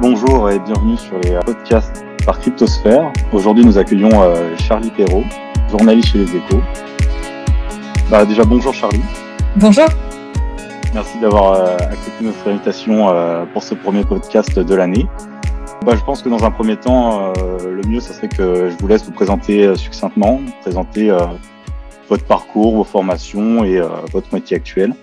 bonjour et bienvenue sur les podcasts par Cryptosphère. Aujourd'hui, nous accueillons euh, Charlie Perrault, journaliste chez Les Échos. Bah, déjà, bonjour Charlie. Bonjour. Merci d'avoir euh, accepté notre invitation euh, pour ce premier podcast de l'année. Bah, je pense que dans un premier temps, le mieux, ce serait que je vous laisse vous présenter succinctement, présenter votre parcours, vos formations et votre métier actuel.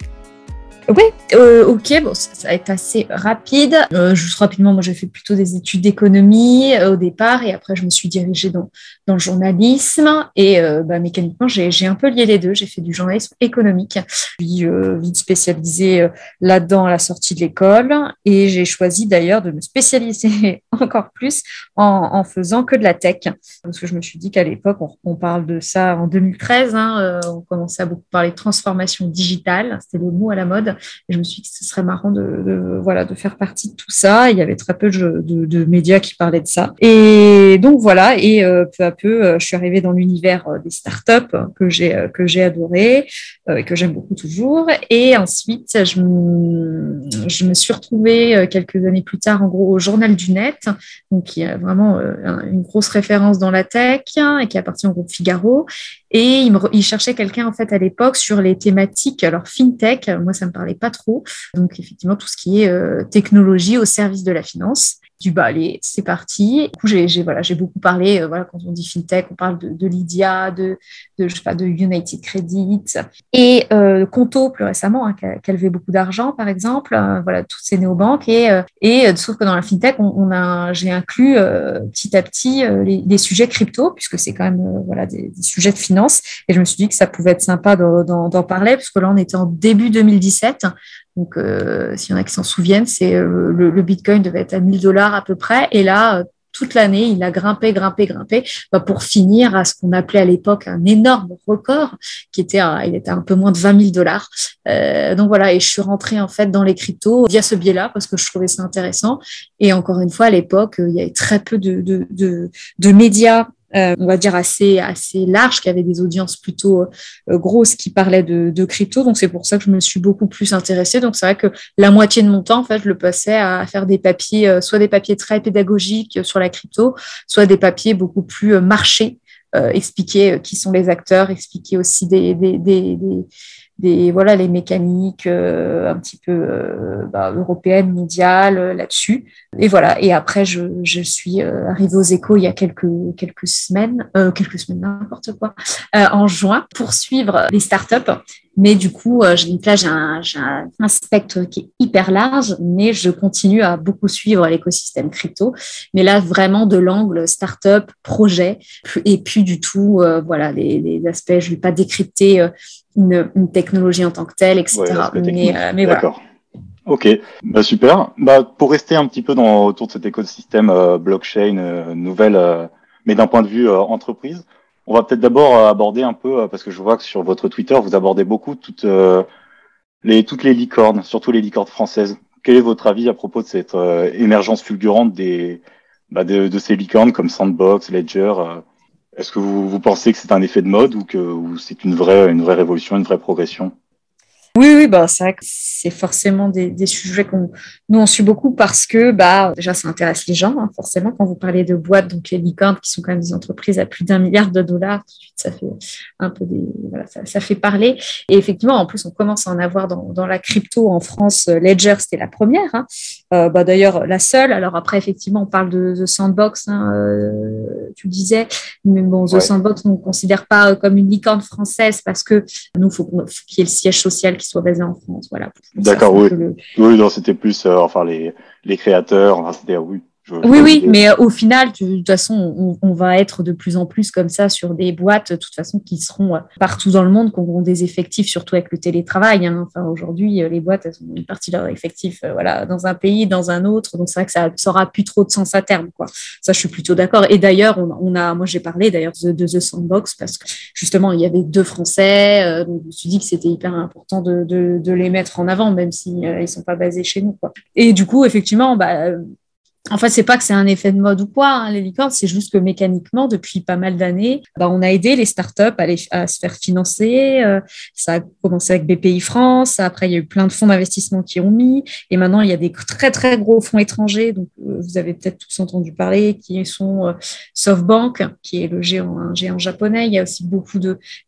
Oui, euh, ok, bon, ça, va être assez rapide. Euh, juste rapidement, moi j'ai fait plutôt des études d'économie euh, au départ et après je me suis dirigée dans, dans le journalisme et bah, mécaniquement j'ai un peu lié les deux. J'ai fait du journalisme économique, puis vite spécialisée là-dedans à la sortie de l'école et j'ai choisi d'ailleurs de me spécialiser encore plus en, en, faisant que de la tech parce que je me suis dit qu'à l'époque, on, on, parle de ça en 2013, hein, on commençait à beaucoup parler de transformation digitale, c'était le mot à la mode. Et je me suis dit que ce serait marrant de, voilà, de faire partie de tout ça. Il y avait très peu de, médias qui parlaient de ça. Et donc voilà, et euh, peu à peu, euh, je suis arrivée dans l'univers euh, des startups que j'ai que j'ai adoré et que j'aime beaucoup toujours. Et ensuite, je me, suis retrouvée quelques années plus tard, en gros, au Journal du Net, donc qui est vraiment une grosse référence dans la tech et qui appartient au groupe Figaro. Et il, me, il cherchait quelqu'un en fait à l'époque sur les thématiques, alors fintech, moi ça me parlait pas trop, donc effectivement tout ce qui est euh, technologie au service de la finance du bah c'est parti. Du coup j'ai voilà j'ai beaucoup parlé euh, voilà quand on dit fintech on parle de, de Lydia de de je sais pas de United Credit et euh, Conto plus récemment hein, qui a levé beaucoup d'argent par exemple euh, voilà toutes ces néobanques et euh, et sauf que dans la fintech on, on a j'ai inclus petit à petit les, les, sujets crypto puisque c'est quand même voilà des, des, sujets de finance. Et je me suis dit que ça pouvait être sympa d'en parler parce que là on était en début 2017 donc, euh, s'il y en a qui s'en souviennent, c'est euh, le, Bitcoin devait être à 1000 dollars à peu près. Et là, euh, toute l'année, il a grimpé, grimpé, grimpé, bah, pour finir à ce qu'on appelait à l'époque un énorme record, qui était, il était un peu moins de 20 000 dollars. donc voilà, et je suis rentrée en fait dans les cryptos via ce biais-là parce que je trouvais ça intéressant. Et encore une fois, à l'époque, il y avait très peu de médias euh, on va dire assez assez large, qui avait des audiences plutôt euh, grosses qui parlaient de, crypto. Donc c'est pour ça que je me suis beaucoup plus intéressée. Donc c'est vrai que la moitié de mon temps, en fait, je le passais à faire des papiers, euh, soit des papiers très pédagogiques sur la crypto, soit des papiers beaucoup plus marchés, expliquer qui sont les acteurs, expliquer aussi des des voilà les mécaniques euh, un petit peu euh, bah, européennes, mondiales euh, là-dessus. Et voilà. Et après, je, je suis arrivée aux échos il y a quelques quelques semaines, quelques semaines n'importe quoi, en juin pour suivre les startups. Mais du coup, j'ai une plage, j'ai un, un, spectre qui est hyper large, mais je continue à beaucoup suivre l'écosystème crypto. Mais là, vraiment de l'angle startup, projet, et puis du tout, voilà, les, les aspects. Je ne vais pas décrypter une, technologie en tant que telle, etc. mais, euh, mais voilà. Ok, bah super. Bah, pour rester un petit peu dans, autour de cet écosystème euh, blockchain euh, nouvelle, mais d'un point de vue entreprise, on va peut-être d'abord aborder un peu, parce que je vois que sur votre Twitter, vous abordez beaucoup toutes, les, toutes les licornes, surtout les licornes françaises. Quel est votre avis à propos de cette émergence fulgurante des, bah, de, ces licornes comme Sandbox, Ledger est-ce que vous, vous, pensez que c'est un effet de mode ou que c'est une vraie, une vraie révolution, une vraie progression? Oui, oui, bah, c'est vrai que c'est forcément des, des sujets qu'on nous on suit beaucoup parce que bah déjà ça intéresse les gens hein, forcément. Quand vous parlez de boîtes donc les licornes qui sont quand même des entreprises à plus d'un milliard de dollars tout de suite ça fait un peu des voilà ça, ça, fait parler. Et effectivement en plus on commence à en avoir dans, dans la crypto en France Ledger c'était la première hein. euh, bah d'ailleurs la seule. Alors après effectivement on parle de The Sandbox hein, euh, tu disais. Mais bon The Sandbox on ne considère pas comme une licorne française parce que nous faut, faut qu'il y ait le siège social qui soit basé en France. Voilà. D'accord, oui. Oui, non, c'était plus, euh, enfin, les, les créateurs, enfin, c'était, oui, oui, oui, mais euh, au final, de toute façon, on, va être de plus en plus comme ça sur des boîtes, de toute façon, qui seront euh, partout dans le monde, qui auront des effectifs, surtout avec le télétravail. Hein. Enfin, aujourd'hui, euh, les boîtes, elles ont une partie de leur effectif, voilà, dans un pays, dans un autre. Donc, c'est vrai que ça n'aura plus trop de sens à terme, quoi. Ça, je suis plutôt d'accord. Et d'ailleurs, on, a, moi, j'ai parlé d'ailleurs de, The Sandbox parce que justement, il y avait deux Français. donc, je me suis dit que c'était hyper important de, de, les mettre en avant, même s'ils si, ne sont pas basés chez nous, quoi. Et du coup, effectivement, bah, En fait, c'est pas que c'est un effet de mode ou quoi, hein, les licornes, c'est juste que mécaniquement, depuis pas mal d'années, bah, on a aidé les startups à, à se faire financer. Euh, ça a commencé avec BPI France. Après, il y a eu plein de fonds d'investissement qui ont mis. Et maintenant, il y a des très, très gros fonds étrangers. Donc, euh, vous avez peut-être tous entendu parler, qui sont euh, SoftBank, qui est le géant, un géant japonais. Il y a aussi beaucoup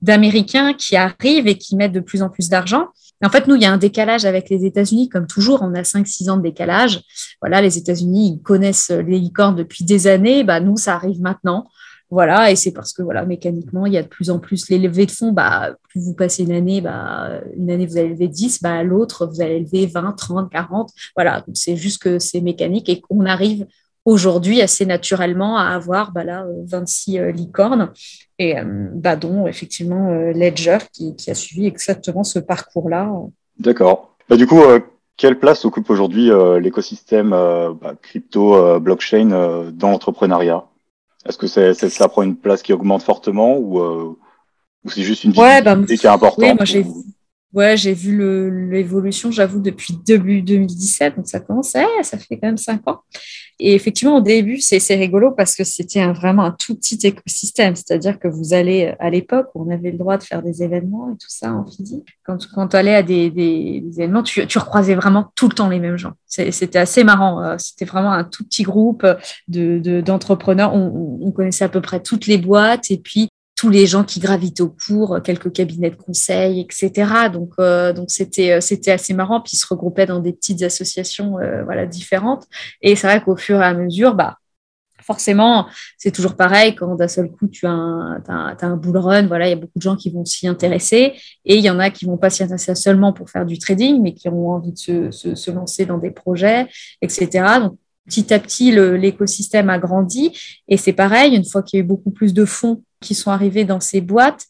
d'Américains qui arrivent et qui mettent de plus en plus d'argent. En fait, nous, il y a un décalage avec les États-Unis, comme toujours, on a 5-6 ans de décalage. Voilà, les États-Unis, ils connaissent les licornes depuis des années. Bah, nous, ça arrive maintenant. Voilà, et c'est parce que voilà, mécaniquement, il y a de plus en plus les levées de fonds. Bah, plus vous passez une année, bah, une année vous allez lever 10, bah, l'autre vous allez lever 20, 30, 40. Voilà, c'est juste que c'est mécanique et qu'on arrive aujourd'hui assez naturellement à avoir bah, là, 26 euh, licornes et euh, bah, dont effectivement euh, Ledger qui, qui, a suivi exactement ce parcours-là. D'accord. Bah, du coup, quelle place occupe aujourd'hui l'écosystème bah, crypto, blockchain dans l'entrepreneuriat? Est-ce que c'est, ça prend une place qui augmente fortement ou, ou c'est juste une ouais, bah, qui est importante oui, moi, j'ai... Ouais, j'ai vu l'évolution, j'avoue, depuis début 2017, donc ça commence, ça fait quand même cinq ans. Et effectivement, au début, c'est rigolo parce que c'était vraiment un tout petit écosystème, c'est-à-dire que vous allez, à l'époque, on avait le droit de faire des événements et tout ça en physique, quand, quand tu allais à des, des, événements, tu, tu, recroisais vraiment tout le temps les mêmes gens. C'était assez marrant, euh, c'était vraiment un tout petit groupe d'entrepreneurs, de, on, on connaissait à peu près toutes les boîtes et puis tous les gens qui gravitent autour, quelques cabinets de conseil, etc. Donc, euh, donc c'était, euh, c'était assez marrant. Puis ils se regroupaient dans des petites associations, euh, voilà, différentes. Et c'est vrai qu'au fur et à mesure, bah, forcément, c'est toujours pareil. Quand d'un seul coup, tu as un, bull run, voilà, il y a beaucoup de gens qui vont s'y intéresser. Et il y en a qui vont pas s'y intéresser seulement pour faire du trading, mais qui ont envie de se, se lancer dans des projets, etc. Donc, petit à petit, l'écosystème a grandi. Et c'est pareil, une fois qu'il y a eu beaucoup plus de fonds qui sont arrivés dans ces boîtes,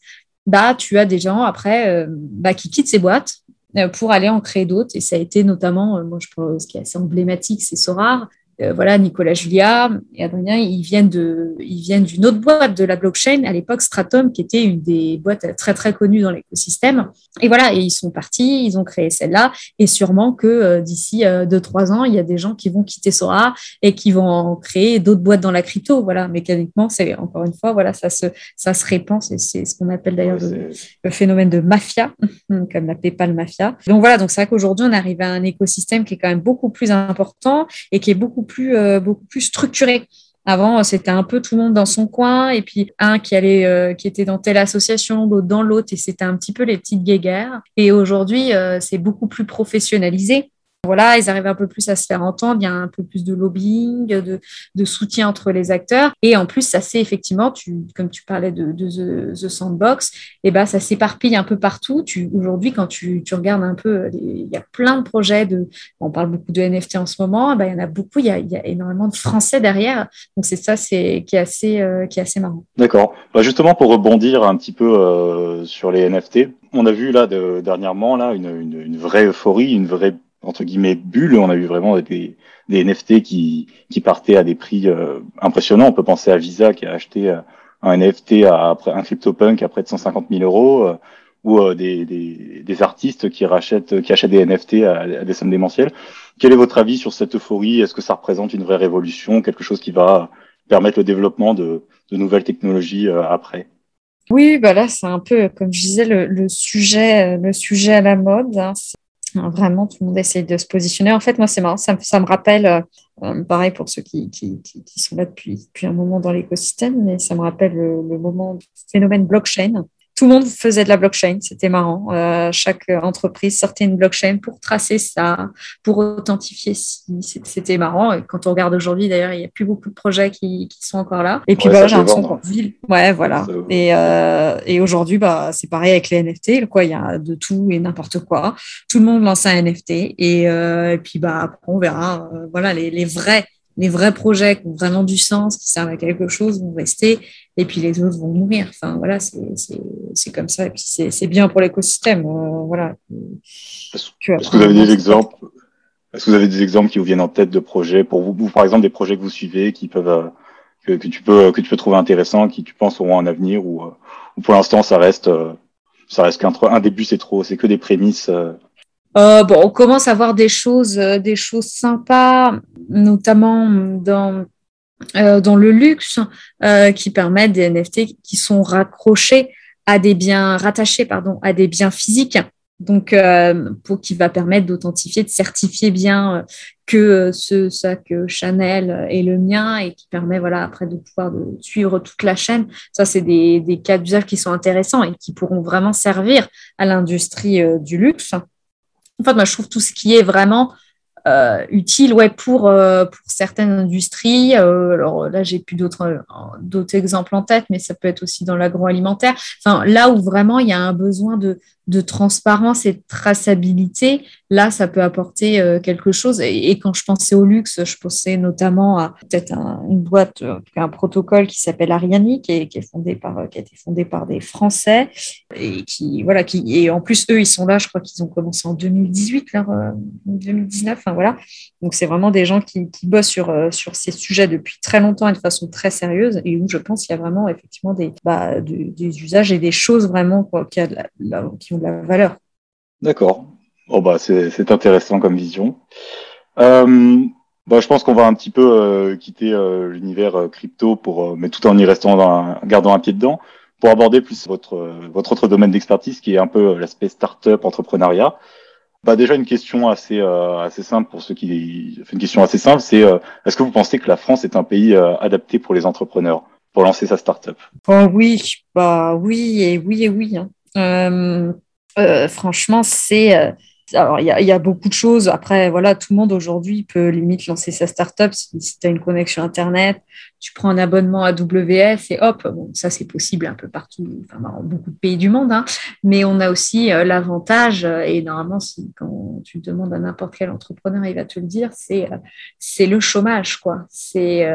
bah, tu as des gens après euh, bah, qui quittent ces boîtes euh, pour aller en créer d'autres. Et ça a été notamment, euh, moi je pense, ce qui est assez emblématique, c'est Sorar, euh, voilà, Nicolas Julia et Adrien, ils viennent de, ils viennent d'une autre boîte de la blockchain à l'époque, Stratum, qui était une des boîtes très très connues dans l'écosystème. Et voilà, et ils sont partis, ils ont créé celle-là, et sûrement que euh, d'ici euh, deux trois ans, il y a des gens qui vont quitter Sora et qui vont en créer d'autres boîtes dans la crypto. Voilà, mécaniquement, c'est encore une fois, voilà, ça se, ça se répand. C'est ce qu'on appelle d'ailleurs le, phénomène de mafia, comme la PayPal mafia. Donc voilà, donc c'est vrai qu'aujourd'hui, on arrive à un écosystème qui est quand même beaucoup plus important et qui est beaucoup plus, euh, beaucoup plus structuré. Avant, c'était un peu tout le monde dans son coin, et puis un qui allait, euh, qui était dans telle association, l'autre dans l'autre, et c'était un petit peu les petites guéguerres. Et aujourd'hui, euh, c'est beaucoup plus professionnalisé voilà, ils arrivent un peu plus à se faire entendre, il y a un peu plus de lobbying, de, soutien entre les acteurs. Et en plus, ça c'est effectivement, tu, comme tu parlais de, The, Sandbox, eh ben, ça s'éparpille un peu partout. Aujourd'hui, quand tu, tu, regardes un peu, il y a plein de projets, de, on parle beaucoup de NFT en ce moment, ben, il y en a beaucoup, il y a, y a énormément de Français derrière. Donc c'est ça c'est, qui, est assez, euh, qui est assez marrant. D'accord. Bah, justement, pour rebondir un petit peu euh, sur les NFT, on a vu là de, dernièrement là une, une, une vraie euphorie, une vraie entre guillemets bulle. On a eu vraiment des, des NFT qui, qui partaient à des prix euh, impressionnants. On peut penser à Visa qui a acheté euh, un NFT à, un CryptoPunk à près de 150 000 euros, euh, ou des, des, des, artistes qui rachètent, qui achètent des NFT à, des sommes démentielles. Quel est votre avis sur cette euphorie? Est-ce que ça représente une vraie révolution, quelque chose qui va permettre le développement de, de nouvelles technologies après? Oui, bah là, c'est un peu, comme je disais, le, le, sujet, le sujet à la mode. Hein. Vraiment, tout le monde essaie de se positionner. En fait, moi, c'est marrant, ça, me rappelle, euh, euh, pareil pour ceux qui, qui, qui, sont là depuis, depuis un moment dans l'écosystème, mais ça me rappelle le, le moment du phénomène blockchain tout le monde faisait de la blockchain, c'était marrant. Euh, chaque entreprise sortait une blockchain pour tracer ça, pour authentifier si c'était marrant. Et quand on regarde aujourd'hui, d'ailleurs, il n'y a plus beaucoup de projets qui, qui sont encore là. Et puis voilà, j'ai l'impression qu'on vit. Ouais, voilà. Et, euh, et aujourd'hui, bah, c'est pareil avec les NFT. Quoi, il y a de tout et n'importe quoi. Tout le monde lance un NFT. Et, euh, et puis bah, après, on verra. Voilà, les, les vrais les vrais projets qui ont vraiment du sens, qui servent à quelque chose, vont rester, et puis les autres vont mourir. Enfin, voilà, c'est comme ça. Et puis c'est bien pour l'écosystème. Euh, voilà. Est-ce que vous avez des exemples Est-ce que vous avez des exemples qui vous viennent en tête de projets pour vous, par exemple, des projets que vous suivez qui peuvent euh, que, que, tu peux que tu peux trouver intéressants, qui tu penses auront un avenir ou, euh, ou pour l'instant ça reste ça reste qu'un un début, c'est trop, c'est que des prémices bon, on commence à voir des choses, des choses sympas, notamment dans dans le luxe, qui permettent des NFT qui sont raccrochés à des biens rattachés, pardon, à des biens physiques donc euh, pour qui va permettre d'authentifier, de certifier bien euh, que euh, ce sac Chanel est le mien et qui permet voilà après de pouvoir suivre toute la chaîne. Ça c'est des, des, cas d'usage qui sont intéressants et qui pourront vraiment servir à l'industrie du luxe. En moi je trouve tout ce qui est vraiment euh, utile euh, pour certaines industries. Euh, alors là, j'ai plus d'autres, d'autres exemples en tête, mais ça peut être aussi dans l'agroalimentaire. Enfin, là où vraiment il y a un besoin de, de transparence et de traçabilité, là, ça peut apporter euh, quelque chose. Et, quand je pensais au luxe, je pensais notamment à peut-être une boîte, un protocole qui s'appelle Ariani, qui est, qui est fondé par, qui a été fondé par des Français et qui, voilà, qui, et en plus, eux, ils sont là, je crois qu'ils ont commencé en 2018, là, 2019, enfin voilà. Donc, c'est vraiment des gens qui, qui bossent sur, euh, sur ces sujets depuis très longtemps et de façon très sérieuse et où je pense qu'il y a vraiment effectivement des, bah, des, usages et des choses vraiment quoi, qui, a qui ont de la valeur. D'accord. Oh bah c'est intéressant comme vision. Euh, bah, je pense qu'on va un petit peu euh, quitter euh, l'univers crypto pour, mais tout en y restant, gardant un pied dedans, pour aborder plus votre votre autre domaine d'expertise qui est un peu l'aspect startup, entrepreneuriat. Bah déjà une question assez assez simple pour ceux qui, une question assez simple, c'est est-ce que vous pensez que la France est un pays adapté pour les entrepreneurs pour lancer sa startup? Oh, Oui, bah oui et oui et oui. Hein. Franchement, c'est alors, il y, a beaucoup de choses. Après, voilà, tout le monde aujourd'hui peut limite lancer sa startup si, si tu as une connexion Internet, tu prends un abonnement à WS et hop, ça c'est possible un peu partout, enfin, beaucoup de pays du monde. Hein. mais on a aussi euh, l'avantage, euh, et normalement, si, quand tu demandes à n'importe quel entrepreneur, il va te le dire, c'est euh, le chômage. quoi. C'est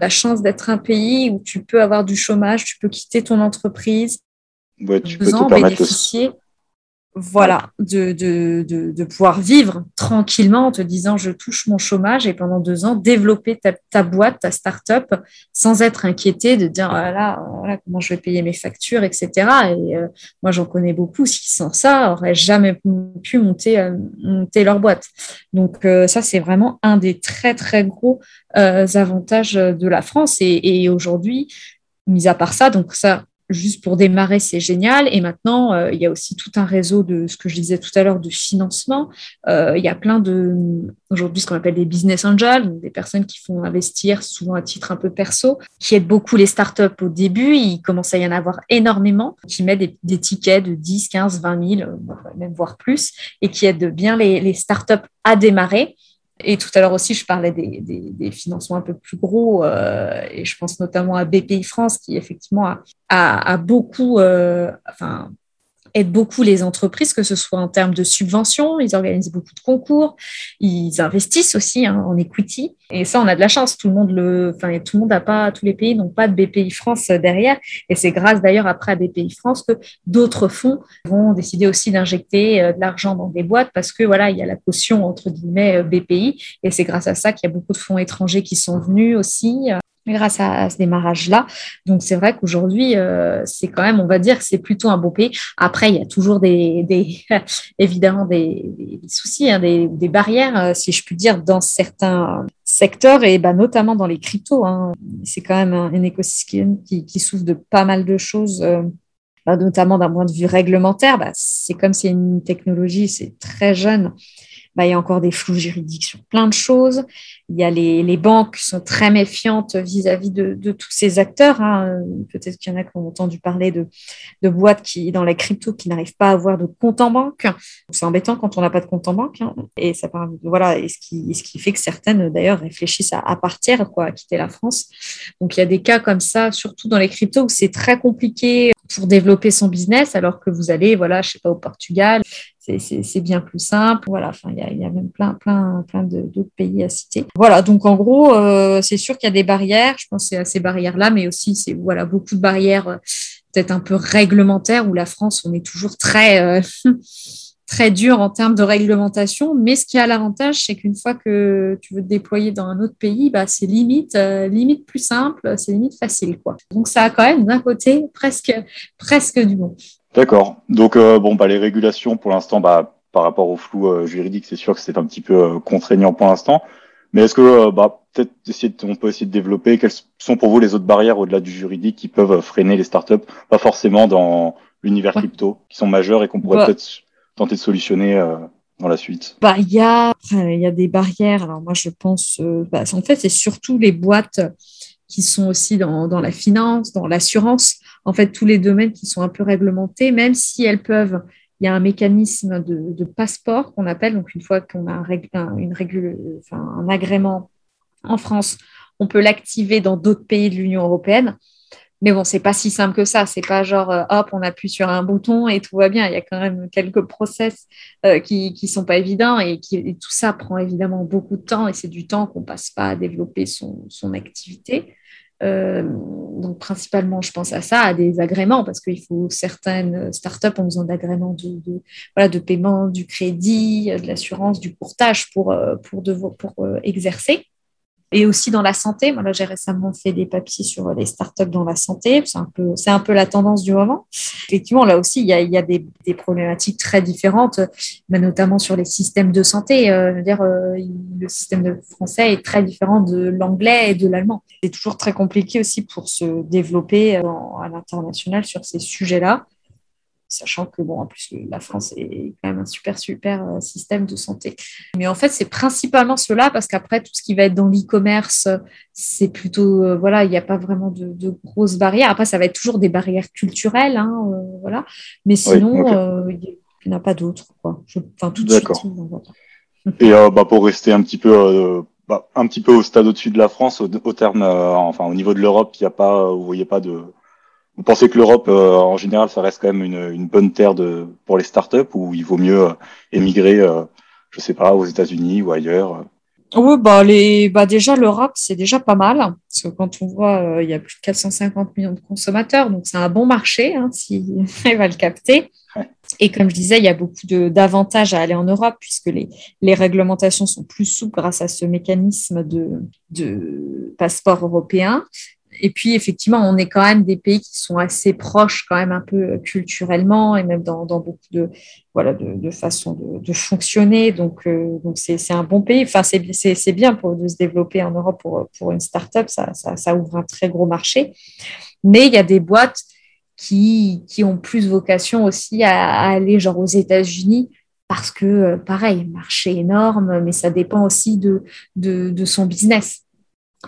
la chance d'être un pays où tu peux avoir du chômage, tu peux quitter ton entreprise, ouais, tu peux te bénéficier voilà, de, de, de, pouvoir vivre tranquillement en te disant je touche mon chômage et pendant deux ans développer ta, ta boîte, ta start-up sans être inquiété de dire voilà, voilà, comment je vais payer mes factures, etc. Et euh, moi j'en connais beaucoup qui sans ça n'auraient jamais pu monter, euh, monter leur boîte. Donc euh, ça c'est vraiment un des très très gros avantages de la France et, et aujourd'hui, mis à part ça, donc ça juste pour démarrer, c'est génial. Et maintenant, euh, il y a aussi tout un réseau de ce que je disais tout à l'heure de financement. Euh, il y a plein de, aujourd'hui, ce qu'on appelle des business angels, des personnes qui font investir souvent à titre un peu perso, qui aident beaucoup les startups au début. Il commence à y en avoir énormément, qui mettent des, tickets de 10, 15, 20 000, même voire plus, et qui aident bien les, les startups à démarrer. Et tout à l'heure aussi, je parlais des, des, financements un peu plus gros, euh, et je pense notamment à BPI France, qui effectivement a, a, a beaucoup, euh, enfin, aident beaucoup les entreprises, que ce soit en termes de subventions, ils organisent beaucoup de concours, ils investissent aussi hein, en equity. Et ça, on a de la chance. Tout le monde le, enfin, tout le monde n'a pas, tous les pays n'ont pas de BPI France derrière. Et c'est grâce d'ailleurs après à BPI France que d'autres fonds vont décider aussi d'injecter euh, de l'argent dans des boîtes parce que voilà, il y a la caution entre guillemets euh, BPI. Et c'est grâce à ça qu'il y a beaucoup de fonds étrangers qui sont venus aussi grâce à, ce démarrage-là. Donc c'est vrai qu'aujourd'hui, euh, c'est quand même, on va dire c'est plutôt un beau pays. Après, il y a toujours des, évidemment des, soucis, hein, des, barrières, euh, si je puis dire, dans certains secteurs et bah, notamment dans les cryptos. Hein. C'est quand même un, écosystème qui, qui, souffre de pas mal de choses. Euh, bah, notamment d'un point de vue réglementaire, bah, c'est comme c'est une technologie, c'est très jeune, bah, il y a encore des flous juridiques sur plein de choses. Il y a les, banques qui sont très méfiantes vis-à-vis de, tous ces acteurs. Hein. Peut-être qu'il y en a qui ont entendu parler de, boîtes qui, dans la crypto qui n'arrivent pas à avoir de compte en banque. C'est embêtant quand on n'a pas de compte en banque. Hein. Et ça voilà, ce qui, fait que certaines d'ailleurs réfléchissent à, à, partir, quoi, à quitter la France. Donc il y a des cas comme ça, surtout dans les cryptos où c'est très compliqué pour développer son business, alors que vous allez, voilà, je sais pas, au Portugal, c'est bien plus simple. Voilà, enfin, il y a, même plein, plein, plein d'autres pays à citer. Voilà, donc en gros, euh, c'est sûr qu'il y a des barrières. Je pense à ces barrières-là, mais aussi c'est voilà beaucoup de barrières euh, peut-être un peu réglementaires où la France, on est toujours très euh, très dur en termes de réglementation. Mais ce qui a l'avantage, c'est qu'une fois que tu veux te déployer dans un autre pays, bah, c'est limite limite plus simple, c'est limite facile quoi. Donc ça a quand même d'un côté presque presque du bon. D'accord. Donc euh, bon, bah les régulations pour l'instant, bah par rapport au flou juridique, c'est sûr que c'est un petit peu contraignant pour l'instant. Mais est-ce que bah, peut-être on peut essayer de développer quelles sont pour vous les autres barrières au-delà du juridique qui peuvent freiner les startups, pas forcément dans l'univers crypto, qui sont majeures et qu'on pourrait bah. peut-être tenter de solutionner dans la suite Bah il y a des barrières. Alors moi je pense bah, en fait c'est surtout les boîtes qui sont aussi dans, la finance, dans l'assurance, en fait tous les domaines qui sont un peu réglementés, même si elles peuvent il y a un mécanisme de, passeport qu'on appelle, donc une fois qu'on a un, une un agrément en France, on peut l'activer dans d'autres pays de l'Union européenne. Mais bon, c'est pas si simple que ça. C'est pas genre euh, hop, on appuie sur un bouton et tout va bien. Il y a quand même quelques process euh, qui qui sont pas évidents et, tout ça prend évidemment beaucoup de temps et c'est du temps qu'on passe pas à développer son, son activité. Euh, donc principalement, je pense à ça, à des agréments, parce qu'il faut certaines startups ont besoin d'agréments de, voilà, de paiement, du crédit, de l'assurance, du courtage pour, pour, pour exercer et aussi dans la santé. Moi, là, j'ai récemment fait des papiers sur les startups dans la santé. C'est un peu, c'est un peu la tendance du moment. Effectivement, là aussi, il y a, il y a des, des, problématiques très différentes, mais notamment sur les systèmes de santé. Euh, je veux dire, euh, le système français est très différent de l'anglais et de l'allemand. C'est toujours très compliqué aussi pour se développer à l'international sur ces sujets-là sachant que, bon, en plus, la France est quand même un super, super euh, système de santé. Mais en fait, c'est principalement cela, parce qu'après, tout ce qui va être dans l'e-commerce, c'est plutôt, euh, voilà, il n'y a pas vraiment de, grosses barrières. Après, ça va être toujours des barrières culturelles, hein, euh, voilà. Mais sinon, il n'y en a pas d'autres, quoi. enfin, tout de suite. Et bah, pour rester un petit peu bah, un petit peu au stade au-dessus de la France, au, terme, enfin au niveau de l'Europe, il n'y a pas, vous voyez pas de, vous pensez que l'Europe, euh, en général, ça reste quand même une, une, bonne terre de, pour les startups ou il vaut mieux euh, émigrer, euh, je sais pas, aux États-Unis ou ailleurs Oui, bah, les, bah déjà, l'Europe, c'est déjà pas mal. Parce que quand on voit, il y a plus de 450 millions de consommateurs, donc c'est un bon marché hein, si on va le capter. Et comme je disais, il y a beaucoup d'avantages à aller en Europe puisque les, les, réglementations sont plus souples grâce à ce mécanisme de, de passeport européen et puis, effectivement, on est quand même des pays qui sont assez proches, quand même un peu euh, culturellement et même dans, beaucoup de, voilà, de, de façons de, fonctionner. Donc, euh, donc c'est un bon pays. Enfin, c'est bien pour, de se développer en Europe pour, pour une start-up. Ça, ça, ouvre un très gros marché. Mais il y a des boîtes qui, qui ont plus vocation aussi à, aller genre aux États-Unis parce que, euh, pareil, marché énorme, mais ça dépend aussi de, de son business.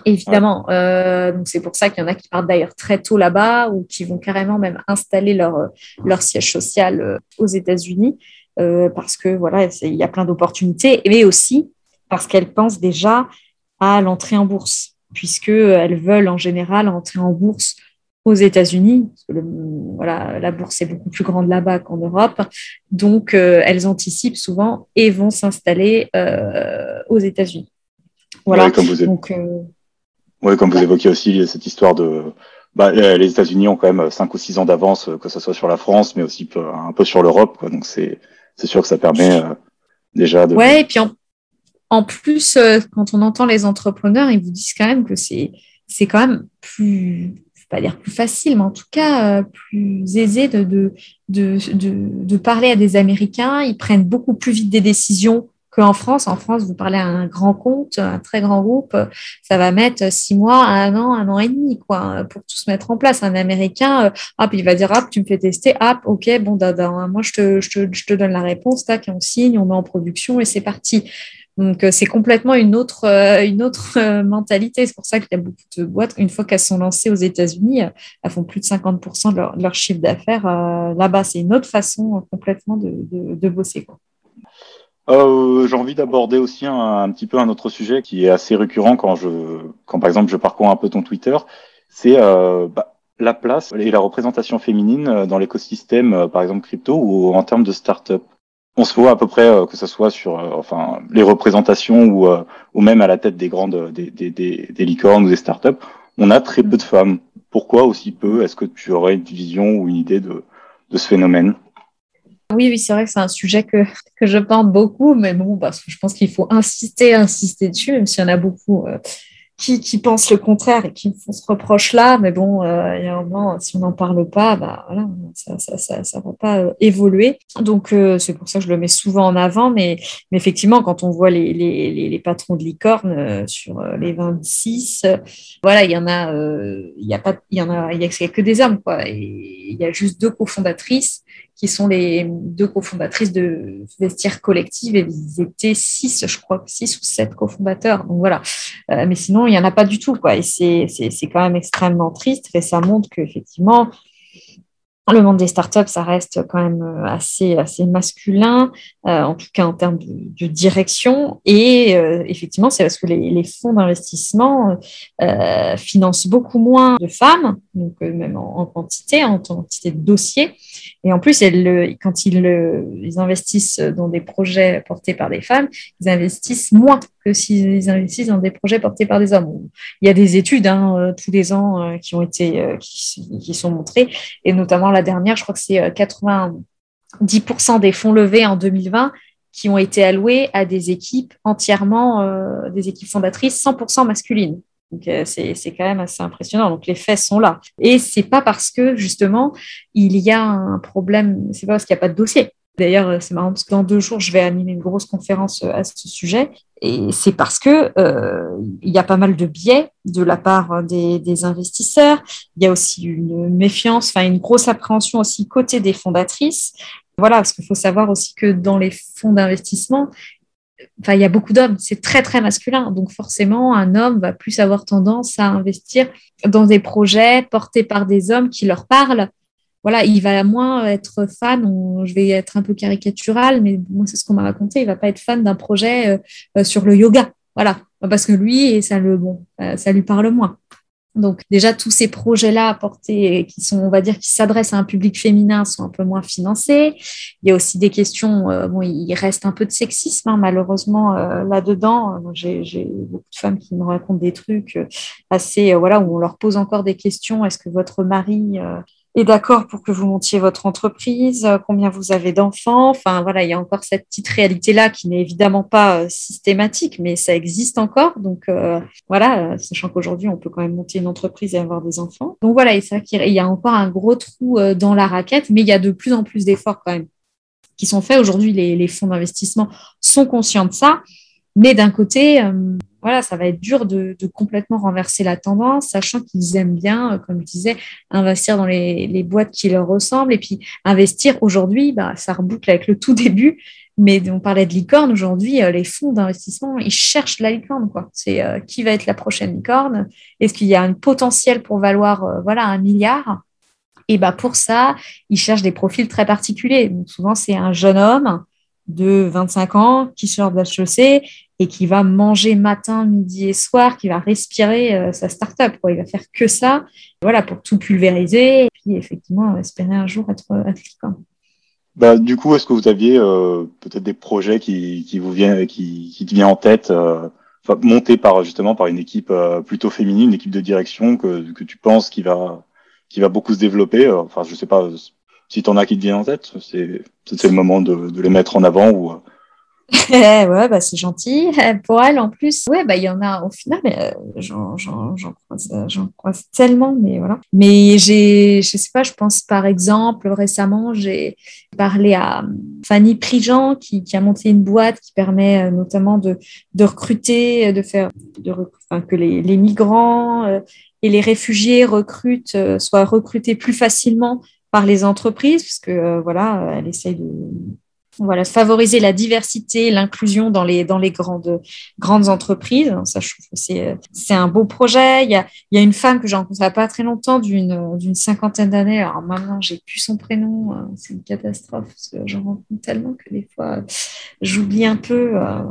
Évidemment, euh, donc c'est pour ça qu'il y en a qui partent d'ailleurs très tôt là-bas ou qui vont carrément même installer leur, leur siège social euh, aux États-Unis euh, parce que voilà, il y a plein d'opportunités, mais aussi parce qu'elles pensent déjà à l'entrée en bourse, puisqu'elles veulent en général entrer en bourse aux États-Unis. Voilà, la bourse est beaucoup plus grande là-bas qu'en Europe, donc elles anticipent souvent et vont s'installer aux États-Unis. Voilà. comme vous donc, oui, comme vous évoquiez aussi cette histoire de bah, les États-Unis ont quand même cinq ou six ans d'avance, que ce soit sur la France, mais aussi un peu sur l'Europe. Donc c'est c'est sûr que ça permet euh, déjà de. Ouais, et puis en, en plus, euh, quand on entend les entrepreneurs, ils vous disent quand même que c'est c'est quand même plus pas dire plus facile, mais en tout cas euh, plus aisé de, de, de, de, parler à des Américains. Ils prennent beaucoup plus vite des décisions qu'en France. En France, vous parlez à un grand compte, un très grand groupe, ça va mettre six mois, un an, un an et demi, quoi, pour tout se mettre en place. Un Américain, euh, hop, il va dire, hop, tu me fais tester, hop, ok, bon, dans moi, je te, je, te, je te donne la réponse, tac, on signe, on met en production et c'est parti. Donc, euh, c'est complètement une autre, euh, une autre mentalité. C'est pour ça qu'il y a beaucoup de boîtes, une fois qu'elles sont lancées aux États-Unis, elles font plus de 50% de leur, leur chiffre d'affaires là-bas. C'est une autre façon complètement de, de, de bosser. Quoi. Euh, j'ai envie d'aborder aussi un, petit peu un autre sujet qui est assez récurrent quand je, quand par exemple je parcours un peu ton Twitter, c'est euh, bah, la place et la représentation féminine euh, dans l'écosystème, euh, par exemple crypto ou en termes de start-up. On se voit à peu près que ce soit sur, enfin, les représentations ou, ou même à la tête des grandes, des, des, des, des licornes ou des start-up, on a très peu de femmes. Pourquoi aussi peu? Est-ce que tu aurais une vision ou une idée de, de ce phénomène? Oui, oui, c'est vrai que c'est un sujet que, que je parle beaucoup, mais bon, parce que je pense qu'il faut insister, insister dessus, même s'il y en a beaucoup euh, qui, qui pensent le contraire et qui me font ce reproche-là. Mais bon, euh, il y a un moment, si on n'en parle pas, bah, voilà, ça ne ça, ça, va pas euh, évoluer. Donc, c'est pour ça que je le mets souvent en avant. Mais, effectivement, quand on voit les, les, les, patrons de licorne sur les 26, voilà, il y en a, a pas, y en a, y a que des hommes, quoi. Il y a juste deux cofondatrices qui sont les deux cofondatrices de Vestiaire Collective et ils étaient six, je crois, six ou sept cofondateurs. Donc voilà. Euh, mais sinon, il n'y en a pas du tout, quoi. Et c'est quand même extrêmement triste et ça montre qu'effectivement, le monde des startups, ça reste quand même euh, assez, assez masculin, euh, en tout cas en termes de, direction. Et euh, effectivement, c'est parce que les, fonds d'investissement financent beaucoup moins de femmes, donc même en, quantité, en quantité de dossiers. Et en plus, quand ils, investissent dans des projets portés par des femmes, ils investissent moins que s'ils investissent dans des projets portés par des hommes. Il y a des études hein, tous les ans qui ont été qui sont montrées, et notamment la dernière, je crois que c'est 90% euh, des fonds levés en 2020 qui ont été alloués à des équipes entièrement, euh, des équipes fondatrices 100% masculines. Donc euh, c'est quand même assez impressionnant. Donc les faits sont là. Et c'est pas parce que justement il y a un problème, c'est pas parce qu'il n'y a pas de dossier. D'ailleurs, euh, c'est marrant parce que dans deux jours, je vais animer une grosse conférence euh, à ce sujet. Et c'est parce que euh, y a pas mal de biais de la part des, investisseurs. Il y a aussi une méfiance, une grosse appréhension aussi côté des fondatrices. Voilà, parce qu'il faut savoir aussi que dans les fonds d'investissement, il y a beaucoup d'hommes, c'est très très masculin. Donc forcément, un homme va plus avoir tendance à investir dans des projets portés par des hommes qui leur parlent voilà, il va moins être fan, je vais être un peu caricatural, mais c'est ce qu'on m'a raconté, il va pas être fan d'un projet euh, euh, sur le yoga. Voilà, parce que lui, ça, le, euh, ça lui parle moins. Donc déjà, tous ces projets-là apportés, qui sont, on va dire, qui s'adressent à un public féminin, sont un peu moins financés. Il y a aussi des questions, bon, il reste un peu de sexisme, hein, malheureusement, là-dedans. J'ai beaucoup de femmes qui me racontent des trucs assez, voilà, on leur pose encore des questions. Est-ce que votre mari est d'accord pour que vous montiez votre entreprise, euh, combien vous avez d'enfants. Enfin, voilà, il y a encore cette petite réalité-là qui n'est évidemment pas euh, systématique, mais ça existe encore. Donc, euh, voilà, sachant qu'aujourd'hui, on peut quand même monter une entreprise et avoir des enfants. Donc, voilà, qu'il y a encore un gros trou dans la raquette, mais il y a de plus en plus d'efforts quand même qui sont faits. Aujourd'hui, les fonds d'investissement sont conscients de ça. Mais d'un côté, voilà, ça va être dur de, complètement renverser la tendance, sachant qu'ils aiment bien, euh, comme je disais, investir dans les, boîtes qui leur ressemblent. Et puis, investir aujourd'hui, bah, ça reboucle avec le tout début. Mais on parlait de licorne aujourd'hui, euh, les fonds d'investissement, ils cherchent la licorne. C'est euh, qui va être la prochaine licorne? Est-ce qu'il y a un potentiel pour valoir voilà, un milliard? Et bah, pour ça, ils cherchent des profils très particuliers. Souvent, c'est un jeune homme de 25 ans qui sort de la chaussée et qui va manger matin, midi et soir, qui va respirer euh, sa start-up. Quoi. Il va faire que ça, voilà, pour tout pulvériser et puis effectivement espérer un jour être, être bah, du coup, est-ce que vous aviez euh, peut-être des projets qui, qui vous viennent, qui, te viennent en tête, euh, montés par justement par une équipe euh, plutôt féminine, une équipe de direction que, que tu penses qui va qui va beaucoup se développer. Enfin, je sais pas si tu en as qui te viennent en tête, c'est c'est le moment de, de les mettre en avant ou ouais, bah, c'est gentil. Pour elle, en plus, ouais, bah, il y en a au final, mais euh, j'en, croise, euh, croise, tellement, mais voilà. Mais j'ai, je sais pas, je pense par exemple, récemment, j'ai parlé à Fanny Prigent qui, qui a monté une boîte qui permet euh, notamment de, de recruter, de faire, de, enfin, que les, les migrants et les réfugiés recrutent, soient recrutés plus facilement par les entreprises, parce que voilà, elle essaye de voilà, favoriser la diversité, l'inclusion dans les, grandes, entreprises. Ça, je trouve que c'est, un beau projet. Il y a, une femme que j'ai rencontrée il n'y a pas très longtemps, d'une, cinquantaine d'années. Alors maintenant, j'ai plus son prénom. Euh, c'est une catastrophe parce que j'en rencontre tellement que des fois, j'oublie un peu. Euh.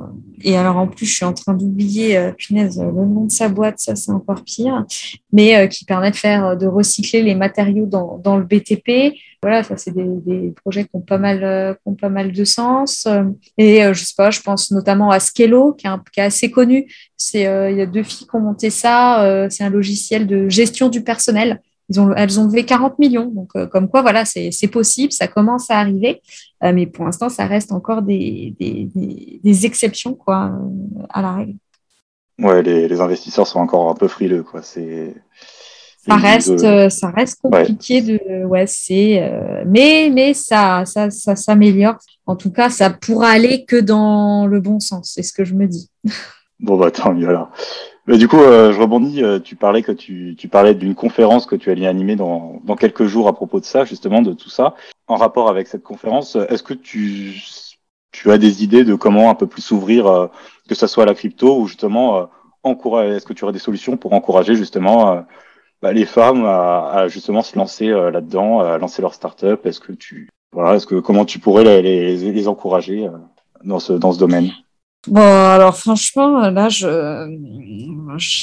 Et alors, en plus, je suis en train d'oublier, euh, punaise, le nom de sa boîte. Ça, c'est encore pire. Mais qui permet de faire, de recycler les matériaux dans le BTP voilà, ça c'est des, projets qui ont pas mal, euh, qui ont pas mal de sens. Et euh, je sais pas, je pense notamment à Skello, qui est, un, qui est assez connu. C'est, euh, il y a deux filles qui ont monté ça. c'est un logiciel de gestion du personnel. Elles ont levé 40 millions. Donc, comme quoi, voilà, c'est, possible, ça commence à arriver. mais pour l'instant, ça reste encore des, exceptions quoi, à la règle. Ouais, les, les, investisseurs sont encore un peu frileux, quoi. C'est ça reste, euh, ça reste compliqué de, ouais, c'est, euh, mais, mais ça, ça, ça s'améliore. En tout cas, ça pourra aller que dans le bon sens. C'est ce que je me dis. Bon, bah, tant mieux alors. Mais du coup, euh, je rebondis. tu parlais que tu, tu parlais d'une conférence que tu allais animer dans, dans quelques jours à propos de ça, justement, de tout ça. En rapport avec cette conférence, est-ce que tu, tu as des idées de comment un peu plus s'ouvrir, que ce soit à la crypto ou justement encourager, est-ce que tu aurais des solutions pour encourager justement bah, les femmes à, justement se lancer euh, là-dedans, à lancer leur start-up Est-ce que tu voilà, est-ce que comment tu pourrais les, les, encourager euh, dans ce dans ce domaine? Bon, alors franchement, là, je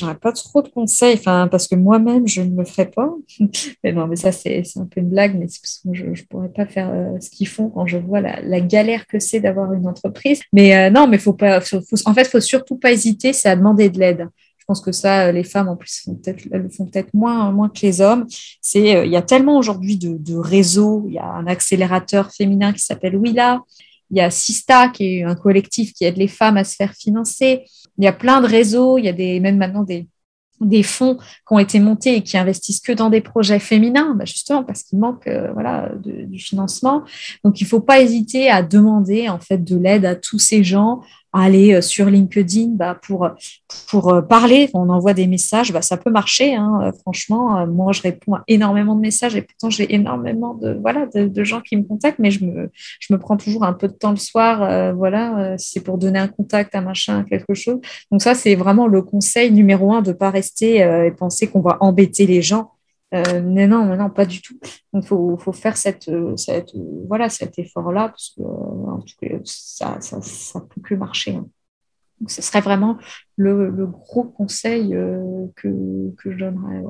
n'aurais pas trop de conseils, parce que moi-même, je ne le ferai pas. mais non, mais ça, c'est un peu une blague, mais je ne pourrais pas faire euh, ce qu'ils font quand je vois la, la galère que c'est d'avoir une entreprise. Mais non, mais faut pas, faut, en fait, faut surtout pas hésiter, c'est à demander de l'aide. Je pense que ça, les femmes en plus font peut-être, le font peut-être moins, moins que les hommes. C'est, euh, il y a tellement aujourd'hui de, de, réseaux. Il y a un accélérateur féminin qui s'appelle Willa. Il y a Sista, qui est un collectif qui aide les femmes à se faire financer. Il y a plein de réseaux. Il y a des, même maintenant des, des fonds qui ont été montés et qui investissent que dans des projets féminins, bah, justement parce qu'il manque euh, voilà du financement. Donc il ne faut pas hésiter à demander en fait de l'aide à tous ces gens, aller euh, sur LinkedIn bah, pour, euh, parler. On envoie des messages, bah, ça peut marcher. Hein, euh, franchement, moi, je réponds à énormément de messages et pourtant, j'ai énormément de, voilà, de, gens qui me contactent, mais je me, je me prends toujours un peu de temps le soir. voilà, si c'est pour donner un contact, un machin, quelque chose. Donc, ça, c'est vraiment le conseil numéro un de ne pas rester et penser qu'on va embêter les gens. Euh, mais non, non, pas du tout. Donc, il faut, faut, faire cette, cette, voilà, cet effort-là, parce que en tout cas, ça ne peut que marcher. Hein. Donc, ce serait vraiment le, le gros conseil euh, que, que, je donnerais.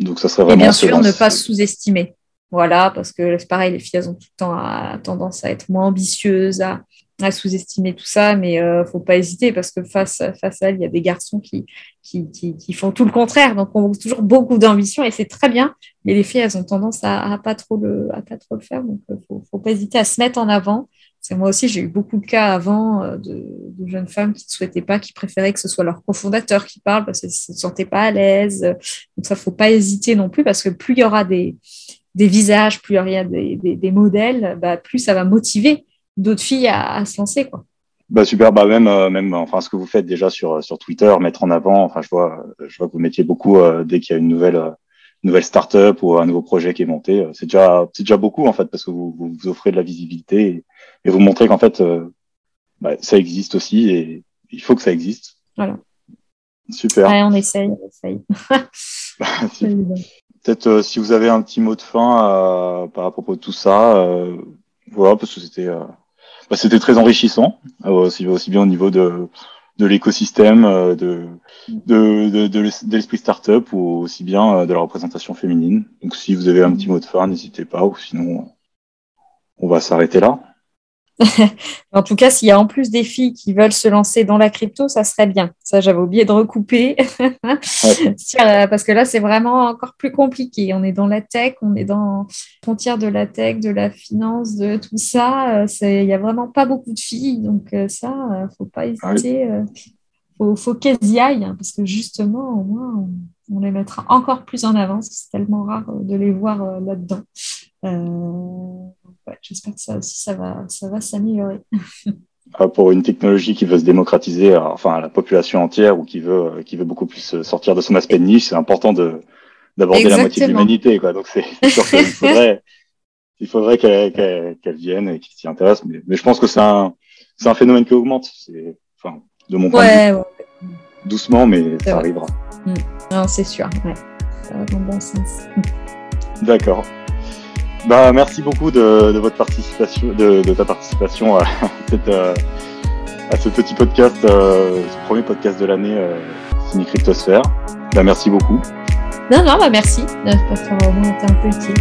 Donc, ça serait vraiment. Et bien sûr, ne pas sous-estimer. Voilà, parce que c'est pareil, les filles, elles ont tout le temps à, tendance à être moins ambitieuses, à, à sous-estimer tout ça, mais euh, faut pas hésiter parce que face, à elle, il y a des garçons qui, qui, qui, font tout le contraire. Donc, on a toujours beaucoup d'ambition et c'est très bien. Mais les filles, elles ont tendance à, à pas trop le, à pas trop le faire. Donc, euh, faut, faut pas hésiter à se mettre en avant. C'est moi aussi, j'ai eu beaucoup de cas avant euh, de, de, jeunes femmes qui ne souhaitaient pas, qui préféraient que ce soit leur cofondateur qui parle parce qu'elles ne se sentaient pas à l'aise. Donc, ça, faut pas hésiter non plus parce que plus il y aura des, des visages, plus il y aura des, des, des modèles, bah, plus ça va motiver d'autres filles à, se lancer, quoi. Bah super, bah même euh, même enfin ce que vous faites déjà sur sur Twitter, mettre en avant. Enfin je vois je vois que vous mettiez beaucoup euh, dès qu'il y a une nouvelle euh, nouvelle startup ou un nouveau projet qui est monté. C'est déjà c'est déjà beaucoup en fait parce que vous vous, offrez de la visibilité et, vous montrez qu'en fait bah, ça existe aussi et il faut que ça existe. Voilà. Super. Ouais, on essaye, on essaye. Peut-être si vous avez un petit mot de fin par à propos de tout ça, voilà parce que c'était bah, c'était très enrichissant, euh, aussi, bien au niveau de, de l'écosystème, euh, de, de, de, de l'esprit startup ou aussi bien euh, de la représentation féminine. Donc si vous avez un petit mot de fin, n'hésitez pas, ou sinon on va s'arrêter là. en tout cas, s'il y a en plus des filles qui veulent se lancer dans la crypto, ça serait bien. Ça, j'avais oublié de recouper. Parce que là, c'est vraiment encore plus compliqué. On est dans la tech, on est dans la frontière de la tech, de la finance, de tout ça. Euh, il n'y a vraiment pas beaucoup de filles. Donc, euh, ça, il ne faut pas ah hésiter. Il faut, qu'elles y aillent. Hein, parce que justement, au moins, on, les mettra encore plus en avant. C'est tellement rare de les voir là-dedans. Euh, j'espère que ça aussi, ça va, ça va s'améliorer. Ah, pour une technologie qui veut se démocratiser, euh, enfin à la population entière ou qui veut, euh, qui veut beaucoup plus sortir de son aspect de niche, c'est important de d'aborder la moitié de l'humanité, quoi. Donc c'est sûr qu'il faudrait, il faudrait qu'elle vienne et qu'ils s'y intéresse. Mais, mais, je pense que c'est un, c'est un phénomène qui augmente. C'est, enfin, de mon point de vue. Doucement, mais ça arrivera. Mm. Non, c'est sûr. Ouais. Ça va dans le bon sens. D'accord. Bah, merci beaucoup de, votre participation, de, ta participation à, euh, à ce petit podcast, euh, ce premier podcast de l'année euh, signé Cryptosphère. Bah, merci beaucoup. Non, non, bah merci. Vraiment été un peu utile.